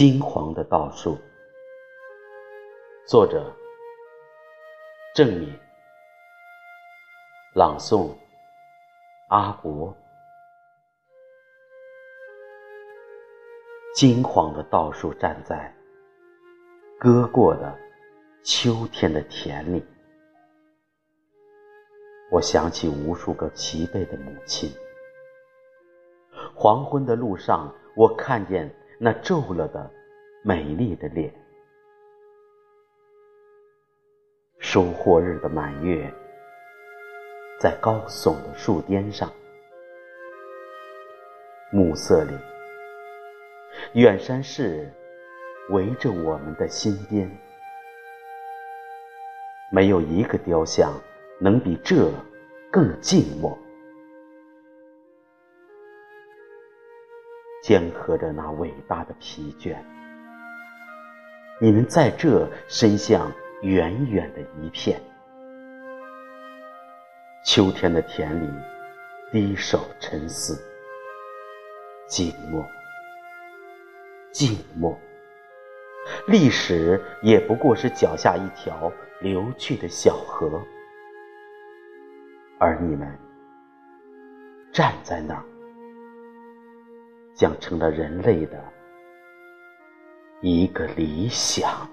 金黄的稻树，作者：郑敏，朗诵：阿国。金黄的稻树站在割过的秋天的田里，我想起无数个疲惫的母亲。黄昏的路上，我看见。那皱了的美丽的脸，收获日的满月，在高耸的树巅上，暮色里，远山市围着我们的心边，没有一个雕像能比这更静默。肩合着那伟大的疲倦，你们在这伸向远远的一片秋天的田里，低首沉思，静默，静默。历史也不过是脚下一条流去的小河，而你们站在那儿。将成了人类的一个理想。